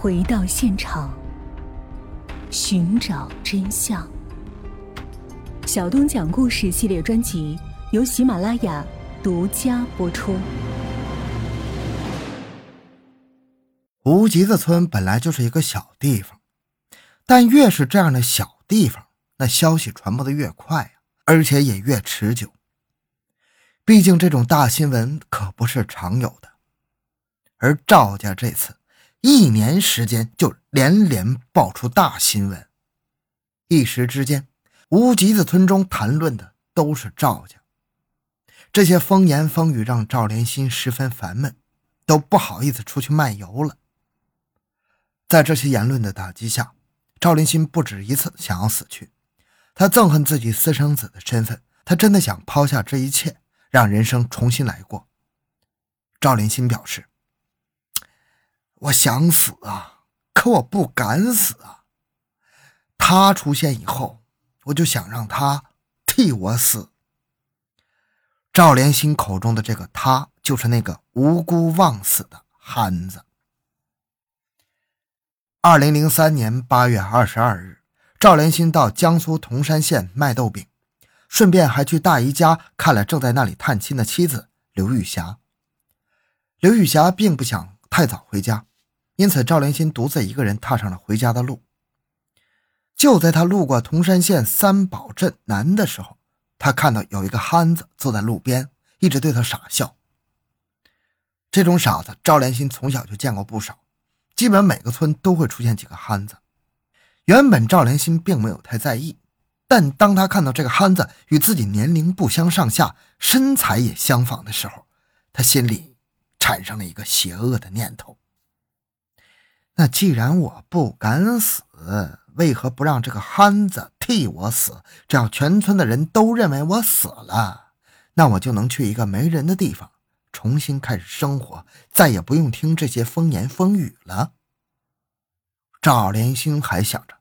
回到现场，寻找真相。小东讲故事系列专辑由喜马拉雅独家播出。无极子村本来就是一个小地方，但越是这样的小地方，那消息传播的越快，而且也越持久。毕竟这种大新闻可不是常有的，而赵家这次一年时间就连连爆出大新闻，一时之间。无极子村中谈论的都是赵家，这些风言风语让赵连心十分烦闷，都不好意思出去漫游了。在这些言论的打击下，赵连心不止一次想要死去。他憎恨自己私生子的身份，他真的想抛下这一切，让人生重新来过。赵连心表示：“我想死啊，可我不敢死啊。他出现以后。”我就想让他替我死。赵连心口中的这个他，就是那个无辜枉死的憨子。二零零三年八月二十二日，赵连心到江苏铜山县卖豆饼，顺便还去大姨家看了正在那里探亲的妻子刘玉霞。刘玉霞并不想太早回家，因此赵连心独自一个人踏上了回家的路。就在他路过铜山县三宝镇南的时候，他看到有一个憨子坐在路边，一直对他傻笑。这种傻子，赵连心从小就见过不少，基本每个村都会出现几个憨子。原本赵连心并没有太在意，但当他看到这个憨子与自己年龄不相上下，身材也相仿的时候，他心里产生了一个邪恶的念头：那既然我不敢死，为何不让这个憨子替我死？只要全村的人都认为我死了，那我就能去一个没人的地方，重新开始生活，再也不用听这些风言风语了。赵连星还想着，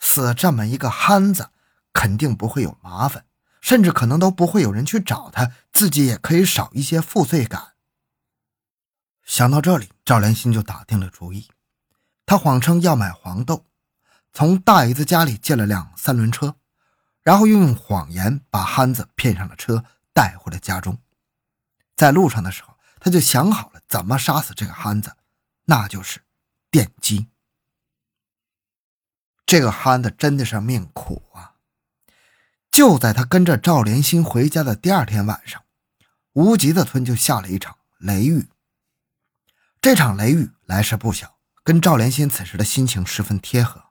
死这么一个憨子，肯定不会有麻烦，甚至可能都不会有人去找他，自己也可以少一些负罪感。想到这里，赵连星就打定了主意，他谎称要买黄豆。从大姨子家里借了辆三轮车，然后又用谎言把憨子骗上了车，带回了家中。在路上的时候，他就想好了怎么杀死这个憨子，那就是电击。这个憨子真的是命苦啊！就在他跟着赵连心回家的第二天晚上，无极的村就下了一场雷雨。这场雷雨来势不小，跟赵连心此时的心情十分贴合。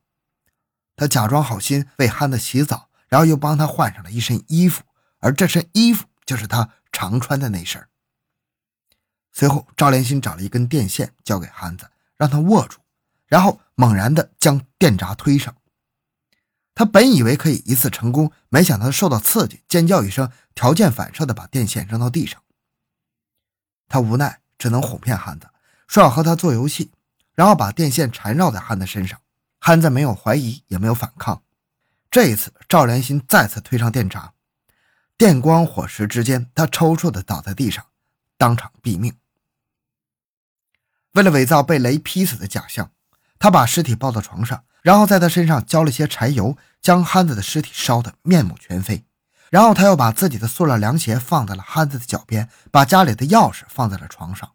他假装好心为憨子洗澡，然后又帮他换上了一身衣服，而这身衣服就是他常穿的那身。随后，赵连心找了一根电线交给憨子，让他握住，然后猛然的将电闸推上。他本以为可以一次成功，没想到受到刺激，尖叫一声，条件反射的把电线扔到地上。他无奈，只能哄骗憨子，说要和他做游戏，然后把电线缠绕在憨子身上。憨子没有怀疑，也没有反抗。这一次，赵连心再次推上电闸，电光火石之间，他抽搐的倒在地上，当场毙命。为了伪造被雷劈死的假象，他把尸体抱到床上，然后在他身上浇了些柴油，将憨子的尸体烧得面目全非。然后他又把自己的塑料凉鞋放在了憨子的脚边，把家里的钥匙放在了床上。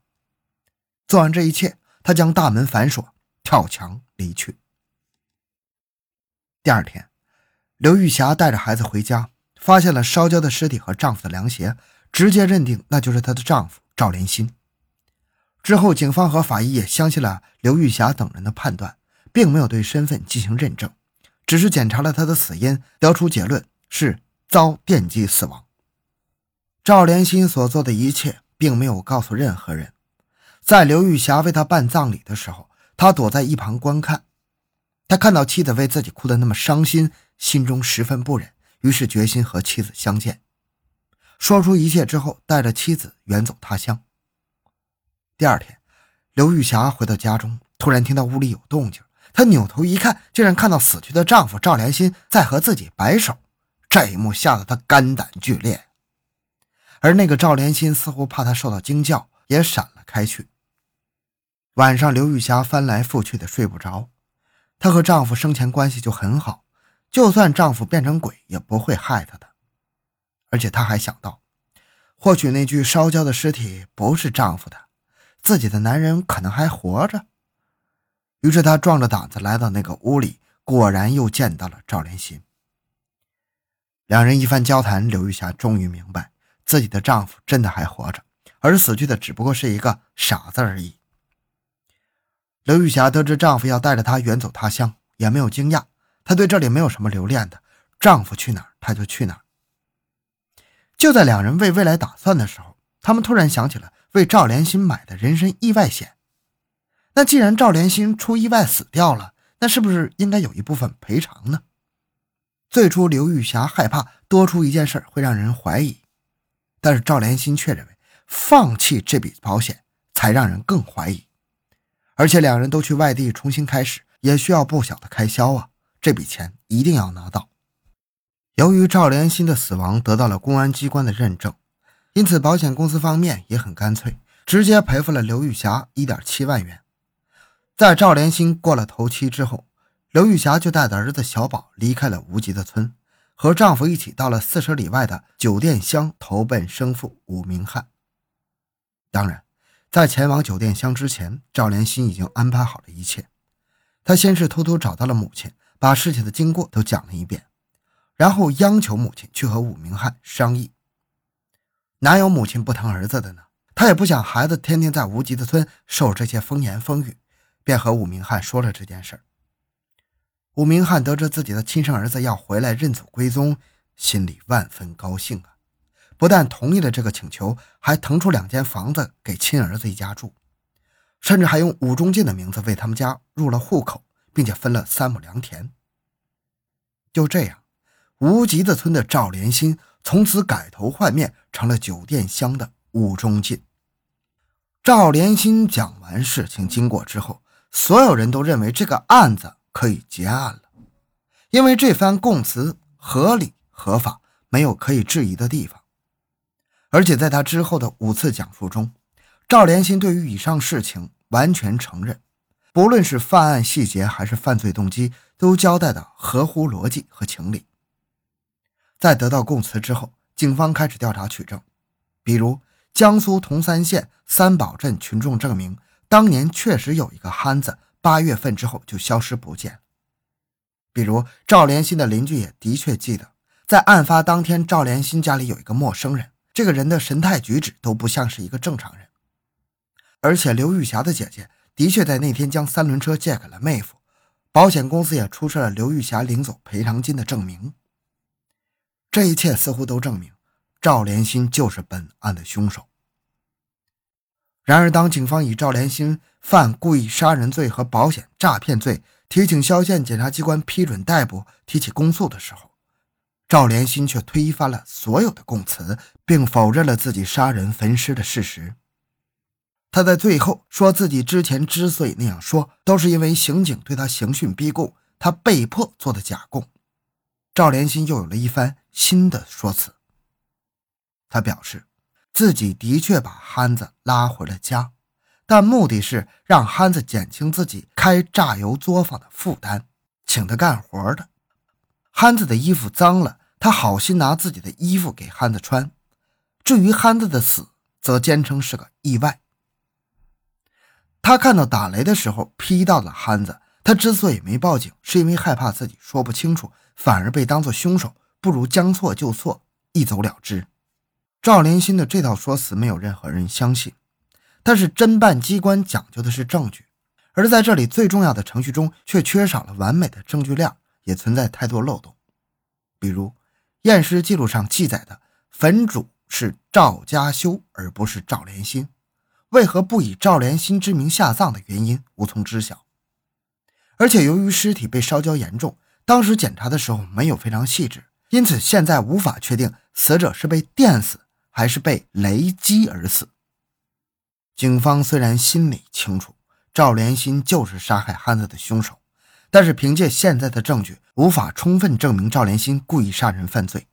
做完这一切，他将大门反锁，跳墙离去。第二天，刘玉霞带着孩子回家，发现了烧焦的尸体和丈夫的凉鞋，直接认定那就是她的丈夫赵连新。之后，警方和法医也相信了刘玉霞等人的判断，并没有对身份进行认证，只是检查了他的死因，得出结论是遭电击死亡。赵连新所做的一切，并没有告诉任何人。在刘玉霞为他办葬礼的时候，他躲在一旁观看。他看到妻子为自己哭得那么伤心，心中十分不忍，于是决心和妻子相见。说出一切之后，带着妻子远走他乡。第二天，刘玉霞回到家中，突然听到屋里有动静。她扭头一看，竟然看到死去的丈夫赵连新在和自己摆手。这一幕吓得她肝胆俱裂，而那个赵连新似乎怕她受到惊叫，也闪了开去。晚上，刘玉霞翻来覆去的睡不着。她和丈夫生前关系就很好，就算丈夫变成鬼，也不会害她的。而且她还想到，或许那具烧焦的尸体不是丈夫的，自己的男人可能还活着。于是她壮着胆子来到那个屋里，果然又见到了赵连心。两人一番交谈，刘玉霞终于明白，自己的丈夫真的还活着，而死去的只不过是一个傻子而已。刘玉霞得知丈夫要带着她远走他乡，也没有惊讶。她对这里没有什么留恋的，丈夫去哪儿，她就去哪儿。就在两人为未来打算的时候，他们突然想起了为赵连新买的人身意外险。那既然赵连新出意外死掉了，那是不是应该有一部分赔偿呢？最初，刘玉霞害怕多出一件事会让人怀疑，但是赵连新却认为放弃这笔保险才让人更怀疑。而且两人都去外地重新开始，也需要不小的开销啊！这笔钱一定要拿到。由于赵连新的死亡得到了公安机关的认证，因此保险公司方面也很干脆，直接赔付了刘玉霞一点七万元。在赵连新过了头七之后，刘玉霞就带着儿子小宝离开了无极的村，和丈夫一起到了四十里外的酒店乡投奔生父武明汉。当然。在前往酒店乡之前，赵连新已经安排好了一切。他先是偷偷找到了母亲，把事情的经过都讲了一遍，然后央求母亲去和武明汉商议。哪有母亲不疼儿子的呢？他也不想孩子天天在无极的村受这些风言风语，便和武明汉说了这件事。武明汉得知自己的亲生儿子要回来认祖归宗，心里万分高兴啊。不但同意了这个请求，还腾出两间房子给亲儿子一家住，甚至还用武中进的名字为他们家入了户口，并且分了三亩良田。就这样，无极的村的赵连新从此改头换面，成了酒店乡的武中进。赵连新讲完事情经过之后，所有人都认为这个案子可以结案了，因为这番供词合理合法，没有可以质疑的地方。而且在他之后的五次讲述中，赵连新对于以上事情完全承认，不论是犯案细节还是犯罪动机，都交代的合乎逻辑和情理。在得到供词之后，警方开始调查取证，比如江苏铜山县三堡镇群众证明，当年确实有一个憨子，八月份之后就消失不见。比如赵连新的邻居也的确记得，在案发当天，赵连新家里有一个陌生人。这个人的神态举止都不像是一个正常人，而且刘玉霞的姐姐的确在那天将三轮车借给了妹夫，保险公司也出示了刘玉霞领走赔偿金的证明。这一切似乎都证明赵连新就是本案的凶手。然而，当警方以赵连新犯故意杀人罪和保险诈骗罪提请萧县检察机关批准逮捕、提起公诉的时候，赵连新却推翻了所有的供词，并否认了自己杀人焚尸的事实。他在最后说自己之前之所以那样说，都是因为刑警对他刑讯逼供，他被迫做的假供。赵连新又有了一番新的说辞。他表示，自己的确把憨子拉回了家，但目的是让憨子减轻自己开榨油作坊的负担，请他干活的。憨子的衣服脏了。他好心拿自己的衣服给憨子穿，至于憨子的死，则坚称是个意外。他看到打雷的时候劈到了憨子，他之所以没报警，是因为害怕自己说不清楚，反而被当作凶手，不如将错就错，一走了之。赵连新的这套说辞没有任何人相信，但是侦办机关讲究的是证据，而在这里最重要的程序中却缺少了完美的证据链，也存在太多漏洞，比如。验尸记录上记载的坟主是赵家修，而不是赵连新。为何不以赵连新之名下葬的原因无从知晓。而且由于尸体被烧焦严重，当时检查的时候没有非常细致，因此现在无法确定死者是被电死还是被雷击而死。警方虽然心里清楚赵连新就是杀害汉子的凶手。但是凭借现在的证据，无法充分证明赵连新故意杀人犯罪，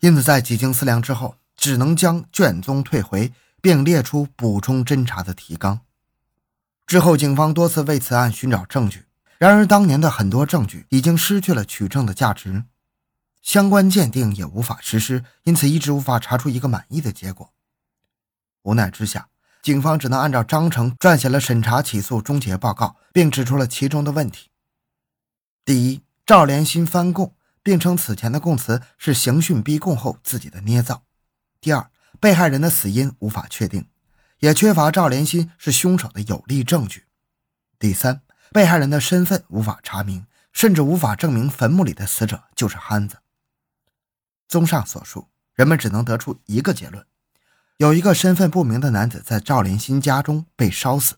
因此在几经思量之后，只能将卷宗退回，并列出补充侦查的提纲。之后，警方多次为此案寻找证据，然而当年的很多证据已经失去了取证的价值，相关鉴定也无法实施，因此一直无法查出一个满意的结果。无奈之下，警方只能按照章程撰写了审查起诉终结报告，并指出了其中的问题：第一，赵连新翻供，并称此前的供词是刑讯逼供后自己的捏造；第二，被害人的死因无法确定。也缺乏赵连新是凶手的有力证据。第三，被害人的身份无法查明，甚至无法证明坟墓里的死者就是憨子。综上所述，人们只能得出一个结论：有一个身份不明的男子在赵连新家中被烧死。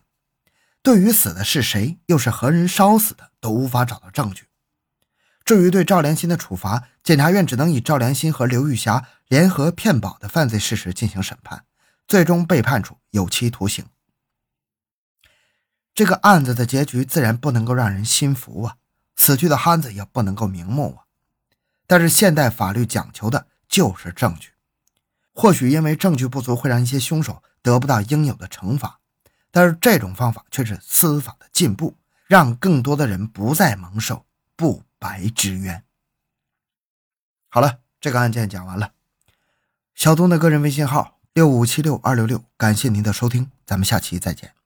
对于死的是谁，又是何人烧死的，都无法找到证据。至于对赵连新的处罚，检察院只能以赵连新和刘玉霞联合骗保的犯罪事实进行审判。最终被判处有期徒刑。这个案子的结局自然不能够让人心服啊，死去的憨子也不能够瞑目啊。但是现代法律讲求的就是证据，或许因为证据不足会让一些凶手得不到应有的惩罚，但是这种方法却是司法的进步，让更多的人不再蒙受不白之冤。好了，这个案件讲完了。小东的个人微信号。六五七六二六六，感谢您的收听，咱们下期再见。